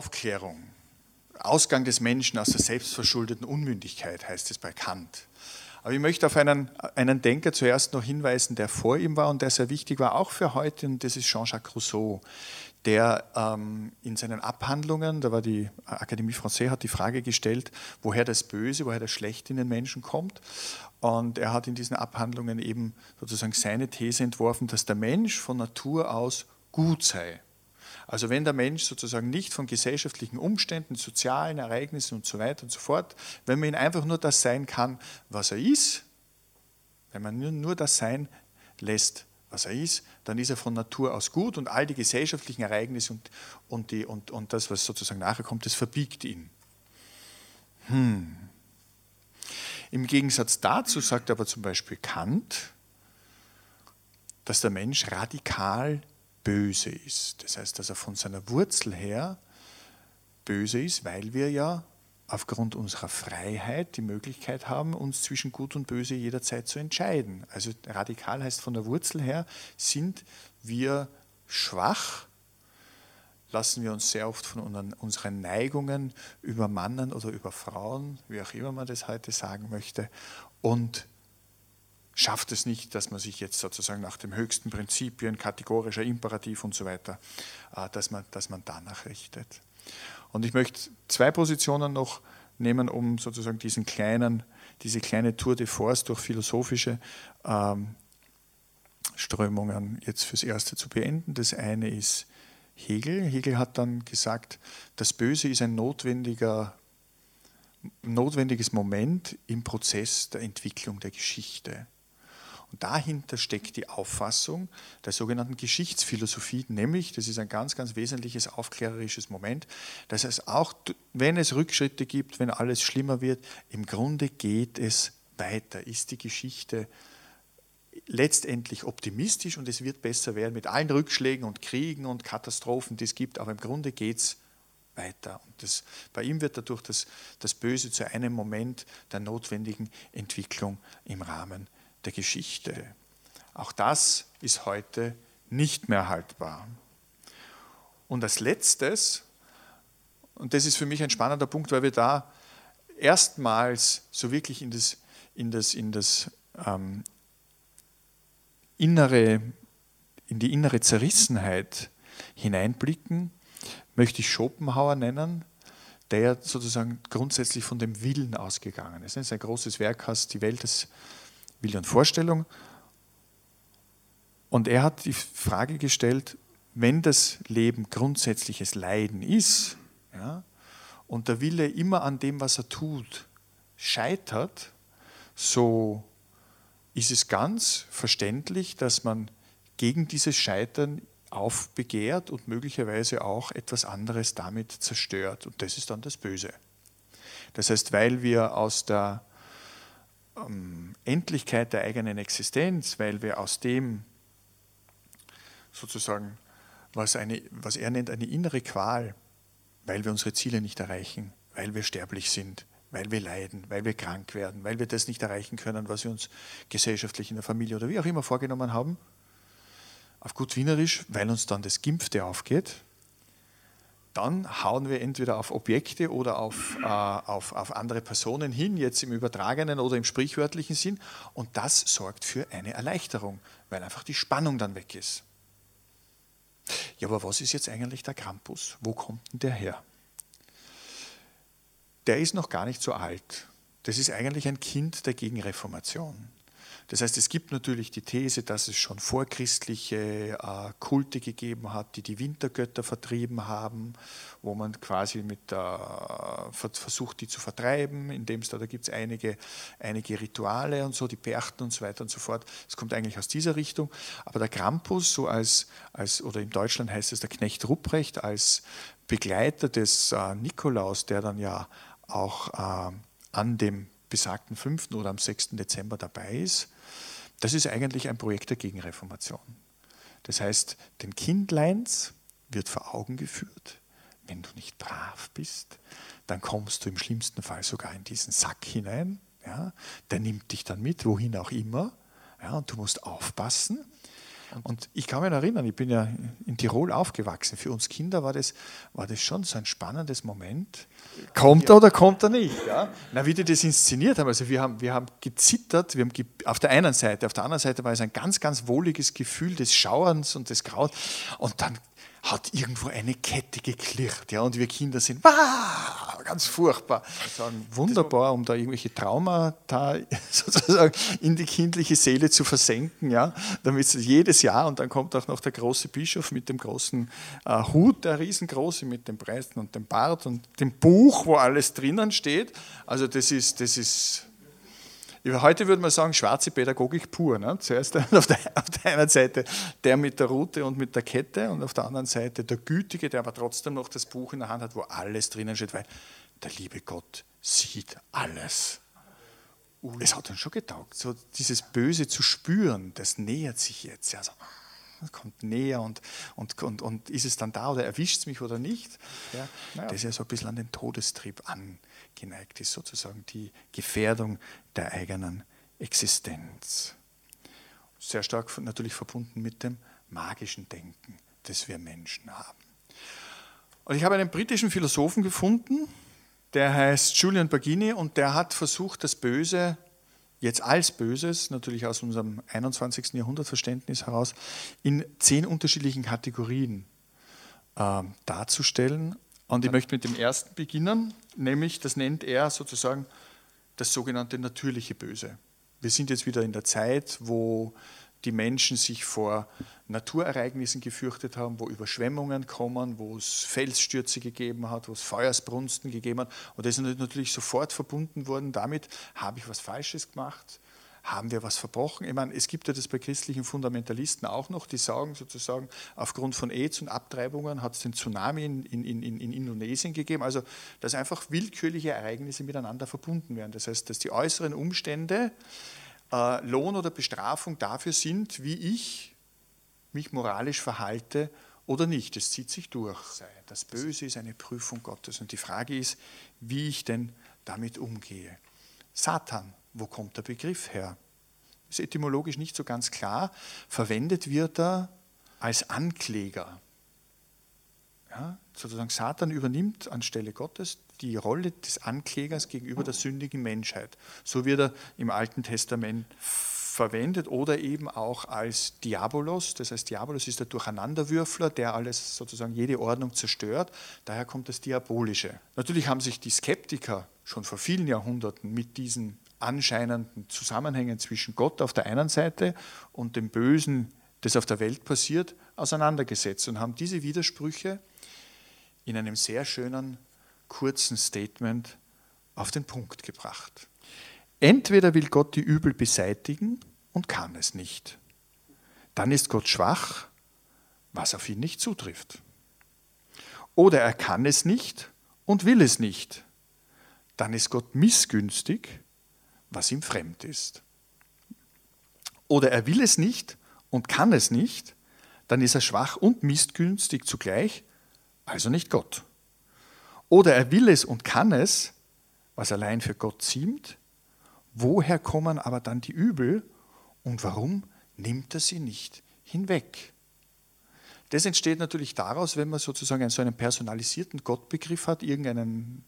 Aufklärung. Ausgang des Menschen aus der selbstverschuldeten Unmündigkeit heißt es bei Kant. Aber ich möchte auf einen, einen Denker zuerst noch hinweisen, der vor ihm war und der sehr wichtig war, auch für heute, und das ist Jean-Jacques Rousseau, der ähm, in seinen Abhandlungen, da war die Akademie Française, hat die Frage gestellt, woher das Böse, woher das Schlechte in den Menschen kommt. Und er hat in diesen Abhandlungen eben sozusagen seine These entworfen, dass der Mensch von Natur aus gut sei. Also wenn der Mensch sozusagen nicht von gesellschaftlichen Umständen, sozialen Ereignissen und so weiter und so fort, wenn man ihn einfach nur das sein kann, was er ist, wenn man nur, das sein lässt, was er ist, dann ist er von Natur aus gut und all die gesellschaftlichen Ereignisse und, und, die, und, und das, was sozusagen nachher kommt, das verbiegt ihn. Hm. Im Gegensatz dazu sagt aber zum Beispiel Kant, dass der Mensch radikal böse ist. Das heißt, dass er von seiner Wurzel her böse ist, weil wir ja aufgrund unserer Freiheit die Möglichkeit haben, uns zwischen Gut und Böse jederzeit zu entscheiden. Also radikal heißt von der Wurzel her, sind wir schwach, lassen wir uns sehr oft von unseren Neigungen übermannen oder überfrauen, wie auch immer man das heute sagen möchte, und schafft es nicht, dass man sich jetzt sozusagen nach dem höchsten Prinzipien, kategorischer Imperativ und so weiter, äh, dass man, dass man danach richtet. Und ich möchte zwei Positionen noch nehmen, um sozusagen diesen kleinen, diese kleine Tour de Force durch philosophische ähm, Strömungen jetzt fürs Erste zu beenden. Das eine ist Hegel. Hegel hat dann gesagt, das Böse ist ein notwendiger, notwendiges Moment im Prozess der Entwicklung der Geschichte. Und dahinter steckt die Auffassung der sogenannten Geschichtsphilosophie, nämlich, das ist ein ganz, ganz wesentliches aufklärerisches Moment, dass es auch, wenn es Rückschritte gibt, wenn alles schlimmer wird, im Grunde geht es weiter, ist die Geschichte letztendlich optimistisch und es wird besser werden mit allen Rückschlägen und Kriegen und Katastrophen, die es gibt, aber im Grunde geht es weiter. Und das, bei ihm wird dadurch das, das Böse zu einem Moment der notwendigen Entwicklung im Rahmen der Geschichte. Auch das ist heute nicht mehr haltbar. Und als letztes, und das ist für mich ein spannender Punkt, weil wir da erstmals so wirklich in das, in das, in das ähm, innere, in die innere Zerrissenheit hineinblicken, möchte ich Schopenhauer nennen, der sozusagen grundsätzlich von dem Willen ausgegangen ist. Sein großes Werk heißt Die Welt des Wille und Vorstellung. Und er hat die Frage gestellt, wenn das Leben grundsätzliches Leiden ist ja, und der Wille immer an dem, was er tut, scheitert, so ist es ganz verständlich, dass man gegen dieses Scheitern aufbegehrt und möglicherweise auch etwas anderes damit zerstört. Und das ist dann das Böse. Das heißt, weil wir aus der ähm, Endlichkeit der eigenen Existenz, weil wir aus dem sozusagen, was, eine, was er nennt, eine innere Qual, weil wir unsere Ziele nicht erreichen, weil wir sterblich sind, weil wir leiden, weil wir krank werden, weil wir das nicht erreichen können, was wir uns gesellschaftlich in der Familie oder wie auch immer vorgenommen haben, auf gut Wienerisch, weil uns dann das Gimpfte aufgeht, dann hauen wir entweder auf Objekte oder auf, äh, auf, auf andere Personen hin, jetzt im übertragenen oder im sprichwörtlichen Sinn. Und das sorgt für eine Erleichterung, weil einfach die Spannung dann weg ist. Ja, aber was ist jetzt eigentlich der Krampus? Wo kommt denn der her? Der ist noch gar nicht so alt. Das ist eigentlich ein Kind der Gegenreformation. Das heißt, es gibt natürlich die These, dass es schon vorchristliche äh, Kulte gegeben hat, die die Wintergötter vertrieben haben, wo man quasi mit äh, versucht, die zu vertreiben, indem es da, da gibt es einige, einige Rituale und so, die Berchten und so weiter und so fort. Es kommt eigentlich aus dieser Richtung. Aber der Krampus, so als, als oder in Deutschland heißt es der Knecht Rupprecht, als Begleiter des äh, Nikolaus, der dann ja auch äh, an dem besagten 5. oder am 6. Dezember dabei ist, das ist eigentlich ein Projekt der Gegenreformation. Das heißt, den Kindleins wird vor Augen geführt, wenn du nicht brav bist, dann kommst du im schlimmsten Fall sogar in diesen Sack hinein. Ja, der nimmt dich dann mit, wohin auch immer. Ja, und du musst aufpassen. Und ich kann mich erinnern, ich bin ja in Tirol aufgewachsen. Für uns Kinder war das, war das schon so ein spannendes Moment. Kommt er oder kommt er nicht? Ja? Na, wie die das inszeniert haben. Also wir haben, wir haben gezittert, wir haben ge auf der einen Seite, auf der anderen Seite war es ein ganz, ganz wohliges Gefühl des Schauerns und des Graus. Und dann hat irgendwo eine Kette geklirrt. Ja, und wir Kinder sind, wow, ganz furchtbar. Also wunderbar, um da irgendwelche Traumata sozusagen in die kindliche Seele zu versenken. Ja, damit es jedes Jahr, und dann kommt auch noch der große Bischof mit dem großen äh, Hut, der riesengroße, mit dem Preisen und dem Bart und dem Buch, wo alles drinnen steht. Also das ist, das ist Heute würde man sagen, schwarze Pädagogik pur. Ne? Zuerst auf der, auf der einen Seite der mit der Rute und mit der Kette und auf der anderen Seite der Gütige, der aber trotzdem noch das Buch in der Hand hat, wo alles drinnen steht, weil der liebe Gott sieht alles. Es hat uns schon getaugt, so dieses Böse zu spüren, das nähert sich jetzt. Also, kommt näher und, und, und, und ist es dann da oder erwischt es mich oder nicht? Ja, ja. Das ist ja so ein bisschen an den Todestrieb an geneigt ist, sozusagen die Gefährdung der eigenen Existenz. Sehr stark natürlich verbunden mit dem magischen Denken, das wir Menschen haben. Und ich habe einen britischen Philosophen gefunden, der heißt Julian Bagini und der hat versucht, das Böse jetzt als Böses, natürlich aus unserem 21. Jahrhundertverständnis heraus, in zehn unterschiedlichen Kategorien äh, darzustellen und ich möchte mit dem ersten beginnen, nämlich das nennt er sozusagen das sogenannte natürliche Böse. Wir sind jetzt wieder in der Zeit, wo die Menschen sich vor Naturereignissen gefürchtet haben, wo Überschwemmungen kommen, wo es Felsstürze gegeben hat, wo es Feuersbrunsten gegeben hat. Und das ist natürlich sofort verbunden worden damit, habe ich was Falsches gemacht, haben wir was verbrochen? Ich meine, es gibt ja das bei christlichen Fundamentalisten auch noch, die sagen sozusagen, aufgrund von AIDS und Abtreibungen hat es den Tsunami in, in, in, in Indonesien gegeben. Also, dass einfach willkürliche Ereignisse miteinander verbunden werden. Das heißt, dass die äußeren Umstände äh, Lohn oder Bestrafung dafür sind, wie ich mich moralisch verhalte oder nicht. Es zieht sich durch. Das Böse ist eine Prüfung Gottes. Und die Frage ist, wie ich denn damit umgehe. Satan wo kommt der Begriff her? Ist etymologisch nicht so ganz klar. Verwendet wird er als Ankläger. Sozusagen Satan übernimmt anstelle Gottes die Rolle des Anklägers gegenüber der sündigen Menschheit. So wird er im Alten Testament verwendet oder eben auch als Diabolos. Das heißt, Diabolos ist der Durcheinanderwürfler, der alles sozusagen jede Ordnung zerstört. Daher kommt das Diabolische. Natürlich haben sich die Skeptiker schon vor vielen Jahrhunderten mit diesen anscheinenden Zusammenhängen zwischen Gott auf der einen Seite und dem Bösen, das auf der Welt passiert, auseinandergesetzt und haben diese Widersprüche in einem sehr schönen, kurzen Statement auf den Punkt gebracht. Entweder will Gott die Übel beseitigen und kann es nicht. Dann ist Gott schwach, was auf ihn nicht zutrifft. Oder er kann es nicht und will es nicht. Dann ist Gott missgünstig, was ihm fremd ist. Oder er will es nicht und kann es nicht, dann ist er schwach und missgünstig zugleich, also nicht Gott. Oder er will es und kann es, was allein für Gott ziemt, woher kommen aber dann die Übel und warum nimmt er sie nicht hinweg? Das entsteht natürlich daraus, wenn man sozusagen einen so einen personalisierten Gottbegriff hat, irgendeinen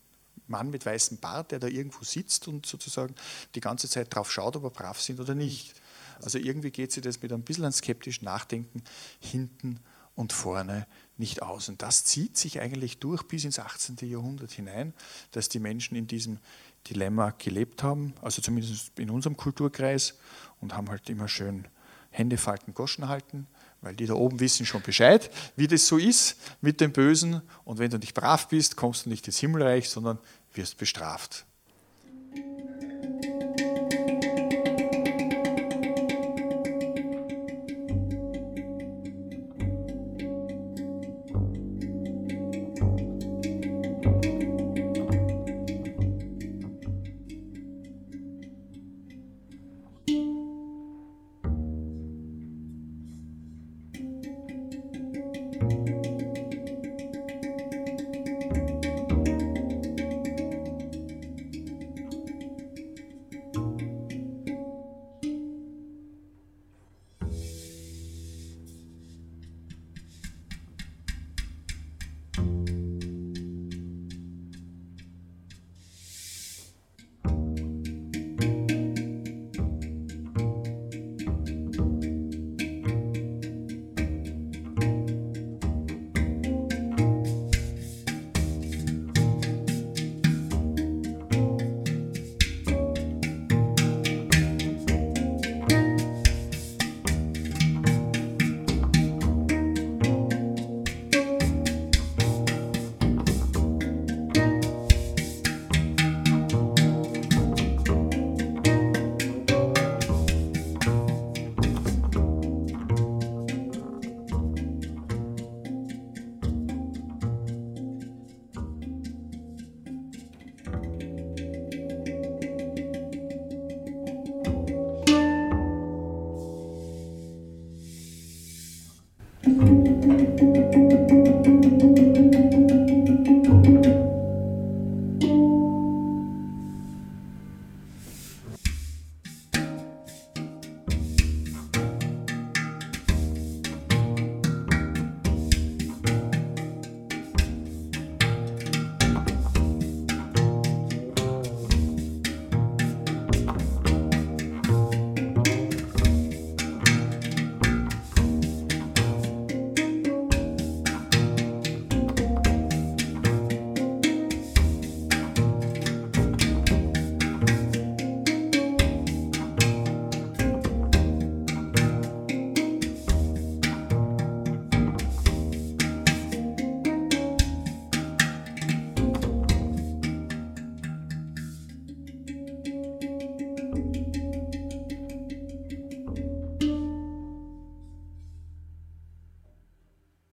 Mann mit weißem Bart, der da irgendwo sitzt und sozusagen die ganze Zeit drauf schaut, ob er brav sind oder nicht. Also irgendwie geht sich das mit ein bisschen an skeptisch Nachdenken hinten und vorne nicht aus. Und das zieht sich eigentlich durch bis ins 18. Jahrhundert hinein, dass die Menschen in diesem Dilemma gelebt haben, also zumindest in unserem Kulturkreis und haben halt immer schön Hände falten, Goschen halten, weil die da oben wissen schon Bescheid, wie das so ist mit dem Bösen. Und wenn du nicht brav bist, kommst du nicht ins Himmelreich, sondern wirst bestraft.